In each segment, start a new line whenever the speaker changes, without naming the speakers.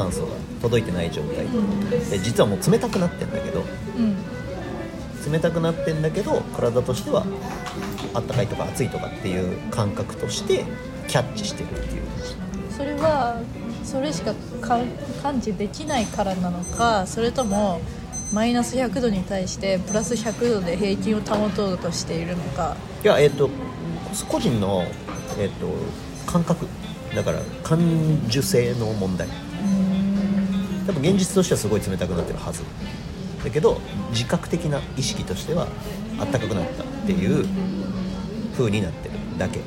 酸素が届いてない状態。で実はもう冷たくなってんだけど
うん
冷たくなってんだけど体としてはあったかいとか暑いとかっていう感覚としてキャッチしてるっていう。
それはそれしかか感知できないからなのかそれともマイナス100度に対してプラス100度で平均を保とうとしているのか。
いやえっ、と個人の、えっと感覚。だから感受性の問題多分現実としてはすごい冷たくなってるはず。だけど自覚的な意識としてはあったかくなったっていう風になってるだけ、うん。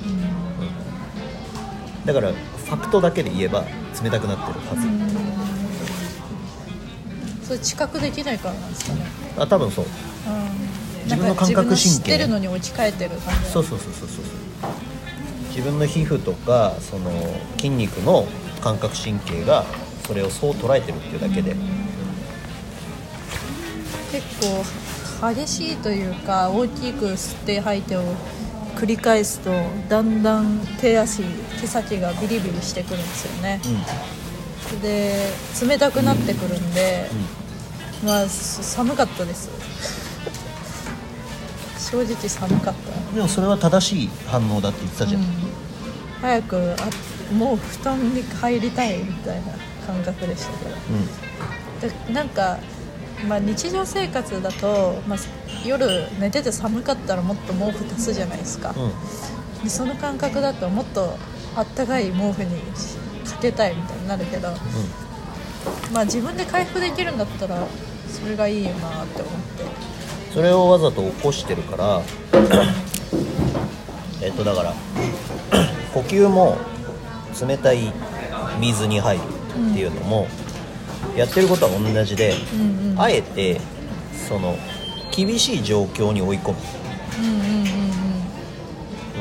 だからファクトだけで言えば冷たくなってるはず、
それ知覚できないからなんですかね、
あ多分そう。
うん、
自分の感覚神経。
のに置き換えてる感じ。
そうそうそうそうそう。自分の皮膚とかその筋肉の感覚神経がそれをそう捉えてるっていうだけで。
結構激しいというか大きく吸って吐いてを繰り返すとだんだん手足手先がビリビリしてくるんですよね。
う
で冷たくなってくるんで、まあす寒かったです。正直寒かった。
んでもそれは正しい反応だって言ってたじゃん、
うん。早くあもう布団に入りたいみたいな感覚でしたけど。でなんか、まあ、日常生活だと、まあ、夜寝てて寒かったらもっと毛布足すじゃないですか、
うん。うん
でその感覚だともっとあったかい毛布にかけたいみたいになるけど、まあ自分で回復できるんだったらそれがいいよなって思って。
それをわざと起こしてるからえっとだから呼吸も冷たい水に入るっていうのも、やってることは同じで、
うんうん。
あえてその厳しい状況に追い込む。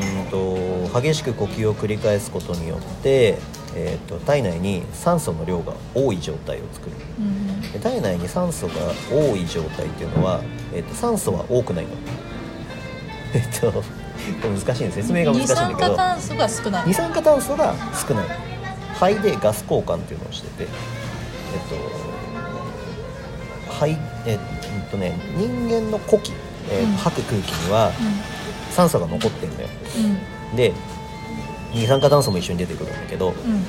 うん
と激しく呼吸を繰り返すことによって、えー、と体内に酸素の量が多い状態を作る。
うん
体内に酸素が多い状態っていうのは、えー、と酸素は多くないの。えっとこれ難しいんです説明が難しいんだ
二酸
けど
化炭素が少ない。
二酸化炭素が少ない肺でガス交換っていうのをしててえっと肺えっとね人間の呼気、えー
うん。
吐く空気には酸素が残ってるんだよ。
うん。
で二酸化炭素も一緒に出てくるんだけど
うん。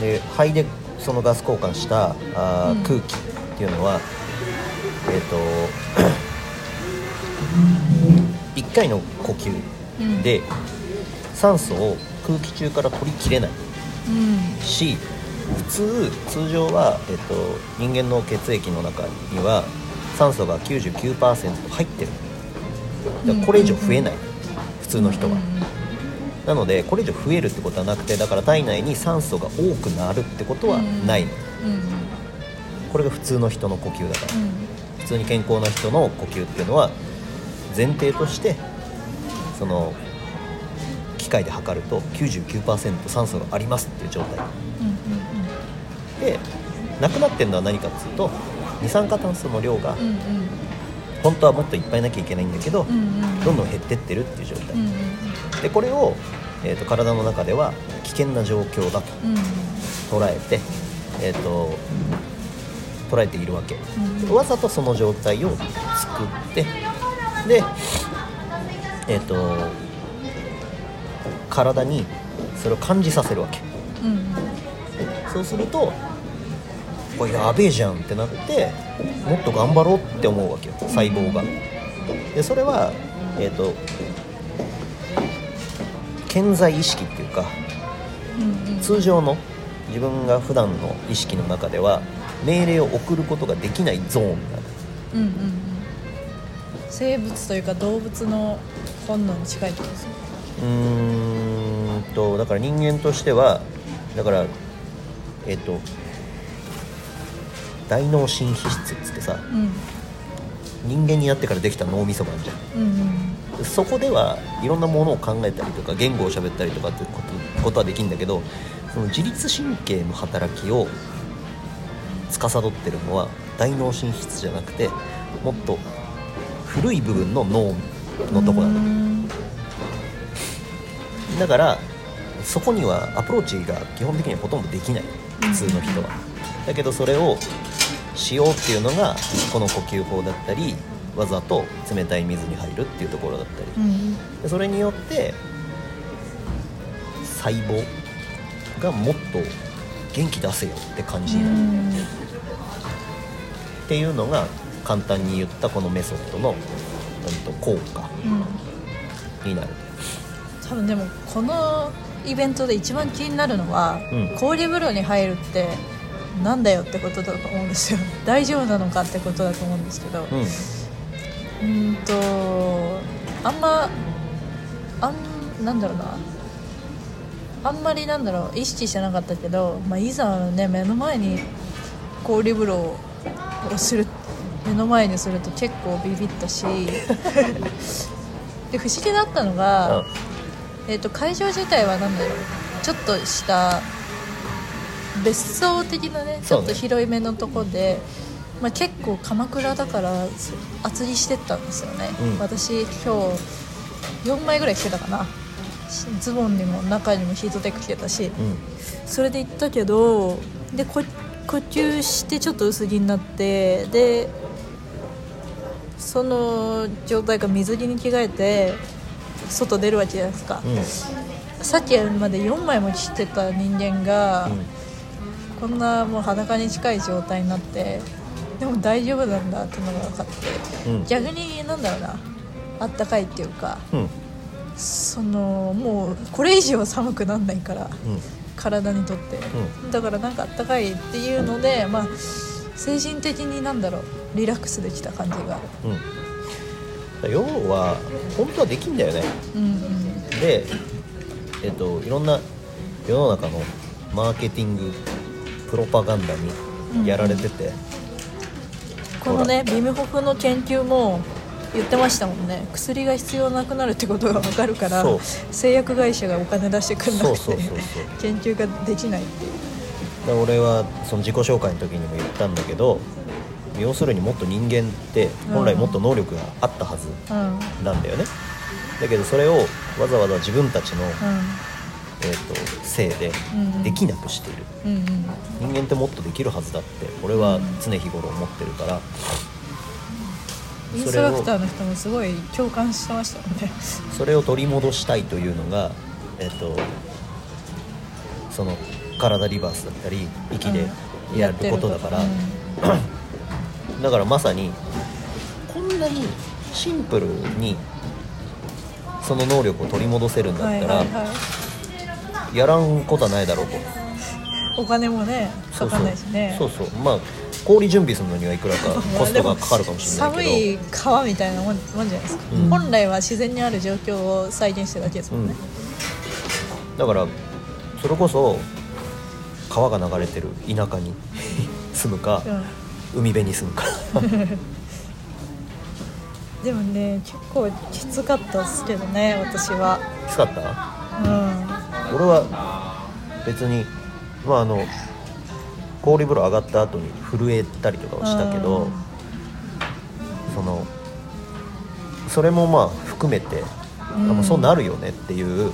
で肺でそのガス交換したあー、
うん。
空気っていうのはえっ、と1回の呼吸
うん。
で酸素を空気中から取りきれない。
うん
し普通通常は、えっと人間の血液の中には酸素が99%入ってる。だからこれ以上増えない、普通の人は、なのでこれ以上増えるってことはなくてだから体内に酸素が多くなるってことはないの、これが普通の人の呼吸だから、
うん。
普通に健康な人の呼吸っていうのは前提としてその機械で測ると99%酸素がありますっていう状態。
うん
でなくなってるのは何かっつうと二酸化炭素の量が本当はもっといっぱいなきゃいけないんだけど、どんどん減ってってるっていう状態、でこれを、えー、と体の中では危険な状況だと
うん
捉えて、えー、と捉えているわけ、
うん
わざとその状態を作ってでえっ、と体にそれを感じさせるわけ。
うん。
そうするとこれやべえじゃんってなってもっと頑張ろうって思うわけよ細胞が。でそれはえっ、と健在意識っていうか
うんうん。
通常の自分が普段の意識の中では命令を送ることができないゾーンになる
うんうんうん。生物というか動物の本能に近いってことですね
うーんとだから人間としてはだからえっ、と大脳新皮質っつってさ
うん。
人間になってからできた脳みそがあるじゃん。
うんうん
そこではいろんなものを考えたりとか言語を喋ったりとかってことことはできるんだけどその自律神経の働きを司ってるのは大脳新皮質じゃなくてもっと古い部分の脳のとこな
ん
だからそこにはアプローチが基本的にはほとんどできない。普通の人は。だけどそれをしようっていうのがこの呼吸法だったりわざと冷たい水に入るっていうところだったり。
うん
でそれによって細胞がもっと元気出せよって感じになる、
うん。
っていうのが簡単に言ったこのメソッドの、うん、と効果
うん。
になる
多分でもこのイベントで一番気になるのは、
うん。
氷風呂に入るってなんだよってことだと思うんですよ。大丈夫なのかってことだと思うんですけど。
うん。
うーんとあんまあんなんだろうな。あんまりなんだろう意識してなかったけど、まあ、いざね目の前に氷風呂をする目の前にすると結構ビビったし。で不思議だったのが、えー、と会場自体はなんだろう。ちょっとした別荘的なねちょっと広いめのとこで、まあ、結構鎌倉だからそ厚着してったんですよね、
うん。
私今日4枚ぐらい着てたかな。しズボンにも中にもヒートテック着てたし、
うん。
それで行ったけどでこ呼吸してちょっと薄着になってでその状態が水着に着替えて外出るわけじゃないですか、
うん。
さっきまで4枚も着てた人間が、こんなもう裸に近い状態になってでも大丈夫なんだっていうのが分かって、
うん。
逆になんだろうなあったかいっていうか
うん。
そのもうこれ以上寒くなんないから
うん。
体にとって、
う
だからなんかあったかいっていうのでまあ精神的になんだろうリラックスできた感じが。ある
うん要は本当はできんだよね。
うんうん。
でえっといろんな世の中のマーケティングプロパガンダにやられてて、
このねビムホフの研究も言ってましたもんね。薬が必要なくなるってことが分かるから製薬会社がお金出してくんなくて研究ができないっていう。
で俺はその自己紹介の時にも言ったんだけど要するにもっと人間って本来もっと能力があったはず
うん。
なんだよね。だけどそれをわざわざ自分たちの、
う
えー、とせいで
うん。
できなくしている、
んうんうん。
人間ってもっとできるはずだって俺は常日頃思ってるから、
インストラクターの人もすごい共感してましたもんね。
それを取り戻したいというのが、えっとその体リバースだったり息でやることだから、だからまさにこんなにシンプルにその能力を取り戻せるんだったら、
はいはいはい。
やらんことはないだろうと。
お金もねかかんないしね。
そうそう。まあ氷準備するのにはいくらか コストがかかるかもしれないけど。
寒い川みたいなもんもんじゃないですか、
うん。
本来は自然にある状況を再現してるだけですもんね、
だからそれこそ川が流れてる田舎に 住むか、海辺に住むか
でもね結構きつかったっすけどね私は。
きつかった？
う
俺は別にまああの氷風呂上がった後に震えたりとかはしたけど、
うん。
そのそれもまあ含めて、うそうなるよねっていう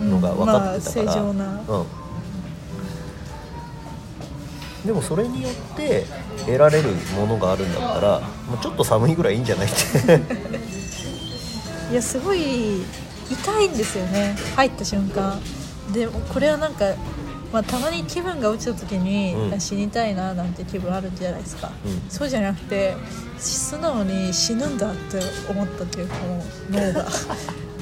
のが分かってたから、
うんまあ正常な。
うんでもそれによって得られるものがあるんだったらもうちょっと寒いぐらいいいんじゃないって。
ん いやすごい痛いんですよね。入った瞬間。でこれはなんか、まあ、たまに気分が落ちた時に、
うん。
死にたいななんて気分あるんじゃないですか、
うん。
そうじゃなくて素直に死ぬんだって思ったっていうかもう脳が。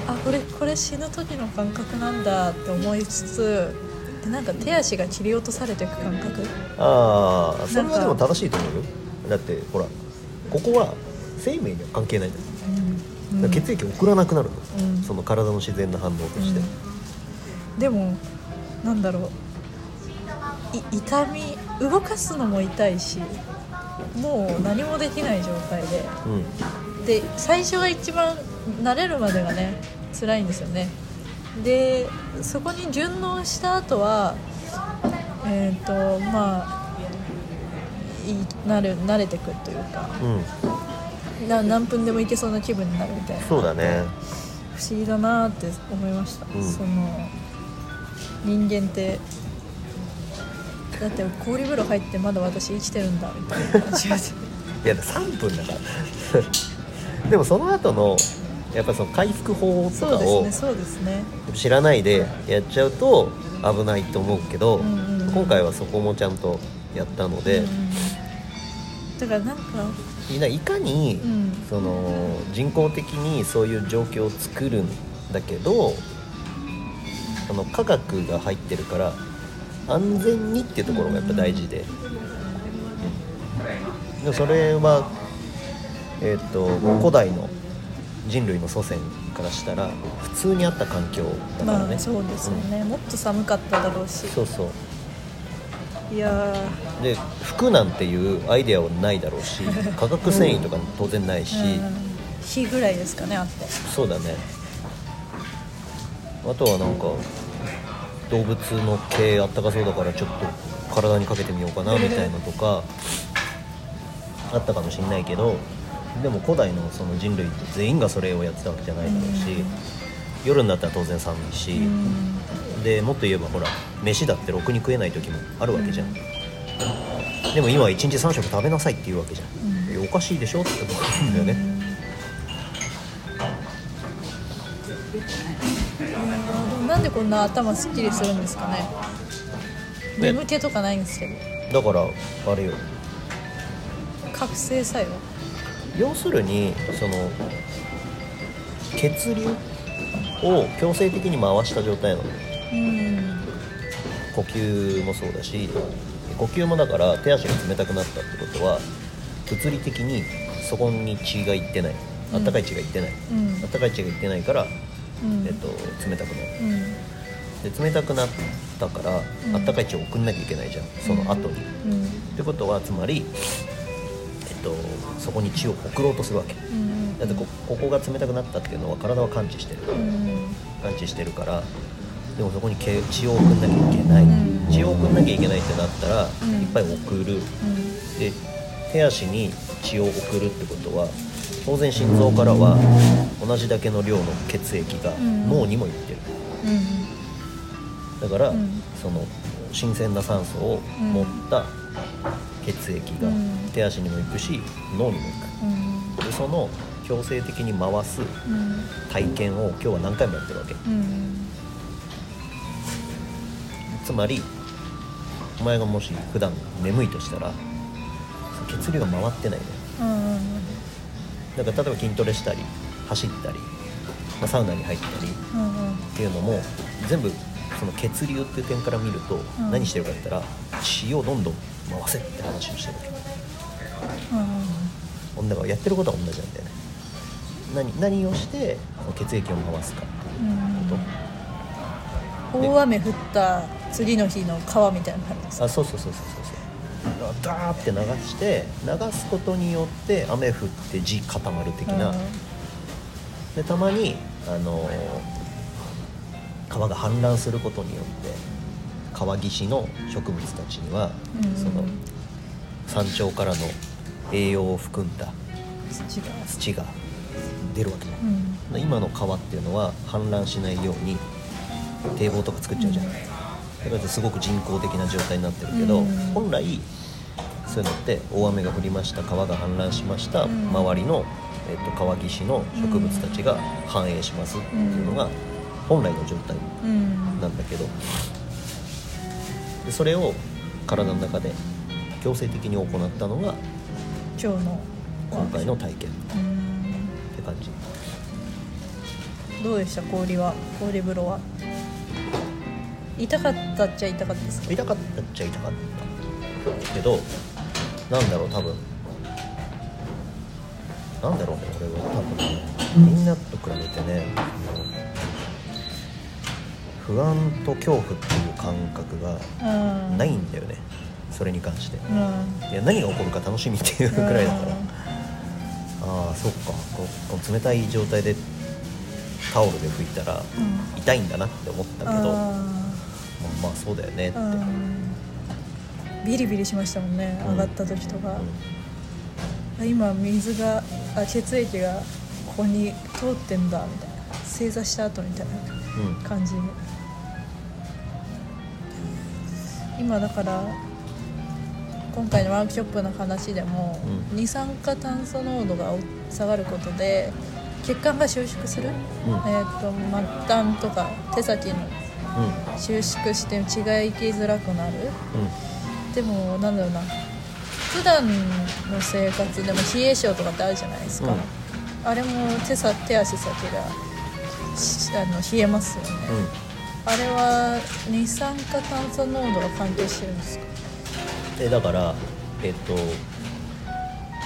あこれこれ死ぬ時の感覚なんだって思いつつでなんか手足が切り落とされていく感覚？
ああそれはでも正しいと思うよ。だってほらここは生命には関係ないん。だよ
うん。
血液を送らなくなるの、
うん。
その体の自然な反応として、
うん。でもなんだろう。い痛み動かすのも痛いしもう何もできない状態で。
うん。
で最初が一番慣れるまでがね辛いんですよねでそこに順応した後はえっ、とまあいいなる慣れてくというか
うん。
な何分でもいけそうな気分になるみたいな。
そうだね。
不思議だなって思いました、
うん。
その人間ってだって氷風呂入ってまだ私生きてるんだみたいな感じがする。
いや3分だから。でもその後のやっぱその回復法と
そ
かを
うですねそうですね
知らないでやっちゃうと危ないと思うけど、
うんうんうん。
今回はそこもちゃんとやったので、
うんだからなんか
みんないかに、
うん。
その人工的にそういう状況を作るんだけどその科学が入ってるから安全にっていうところがやっぱ大事で,、うん、でもそれは、えー、と古代の人類の祖先からしたら普通にあった環境だからね、
まあそうですよね、もっと寒かっただろうし。
そうそう。
いや
で服なんていうアイデアはないだろうし 化学繊維とか当然ないし、
ー、うん、火ぐらいですかねあって。
そうだね。あとはなんか動物の毛あったかそうだからちょっと体にかけてみようかなみたいなとかあったかもしんないけどでも古代のその人類って全員がそれをやってたわけじゃないだろうし夜になったら当然寒いし
うん。
でもっと言えばほら飯だってろくに食えない時もあるわけじゃん。でも今は1日3食食べなさいって言うわけじゃん、おかしいでしょって思うんだよね、
なんでこんな頭すっきりするんですかね。
ね。
眠気とかないんですけど。
だからあれよ。
覚醒作用
要するにその血流を強制的に回した状態なの。
うん。
呼吸もそうだし呼吸もだから手足が冷たくなったってことは物理的にそこに血がいってない。あったかい血がいってない、
うん。
あったかい血がいってないから、
うん。
えっと、冷たくなる。
うん。
で冷たくなったから、
うん。
あったかい血を送んなきゃいけないじゃん。その後に、
うん。
ってことはつまり、と、そこに血を送ろうとするわけ。
うん
だってこここが冷たくなったっていうのは体は感知してる。
うん
感知してるからでもそこに血血を送んなきゃいけない、
うん
血を送んなきゃいけないってなったら、
うん。
いっぱい送る。
うん。
で手足に血を送るってことは当然心臓からは同じだけの量の血液が
うん。
脳にも行ってる。だから、
うん。
その新鮮な酸素を持った血液が
うん
手足にも行くし脳にも
うん。
行くでその強制的に回す
うん。
体験を今日は何回もやってるわけ。
うん。
つまりお前がもし普段眠いとしたら血流が回ってないね。
うん
だから例えば筋トレしたり走ったり、まあサウナに入ったり
うん。
っていうのも全部その血流っていう点から見ると
うん。
何してるかって言ったら血をどんどん回せって話をしてるわけだからやってることは同じなんだよね。何何をして血液を回すかっていうこと、
大雨降った次の日の川みたいな感じです
あそうそうそうそうそう。そうダーって流して流すことによって雨降って地固まる的な、でたまにあのー川が氾濫することによって川岸の植物たちには、
うん。
その山頂からの栄養を含んだ
土が。
土が出るわけね、
うん。
で今の川っていうのは氾濫しないように堤防とか作っちゃうじゃん、
うん。
だからすごく人工的な状態になってるけど、
うん。
本来そういうのって大雨が降りました川が氾濫しました、
うん。
周りの、えっと川岸の植物たちが繁栄しますっていうのが本来の状態
うん
なんだけど。でそれを体の中で強制的に行ったのが
今日の。
今回の体験。っ
うん。
て感じ。
どうでした？氷は？氷風呂は？痛かったっちゃ痛かったですか？
痛かったっちゃ痛かったけどなんだろう多分。なんだろうね俺は。多分ねみんなと比べてね不安と恐怖っていう感覚が
うん。
ないんだよねそれに関して。
うん。
いや何が起こるか楽しみっていうくらいだから。ああそっか。ここの冷たい状態でタオルで拭いたら
うん。
痛いんだなって思ったけど、まあ、
あ
まあそうだよねって、
ビリビリしましたもんね
うん。
上がった時とか、
うん。
あ今水があ血液がここに通ってんだみたいな。正座した後みたいな
うん。
感じ今だから今回のワークショップの話でも、
うん。
二酸化炭素濃度が下がることで血管が収縮する、
うん。
えー、と末端とか手先の
うん。
収縮して血が行きづらくなる？でもなんだろうな。普段の生活でも冷え性とかってあるじゃないですか、
うん。
あれも手さ手足先がしあの冷えますよね、
うん。
あれは二酸化炭素濃度が関係してるんですか？
でだからえっと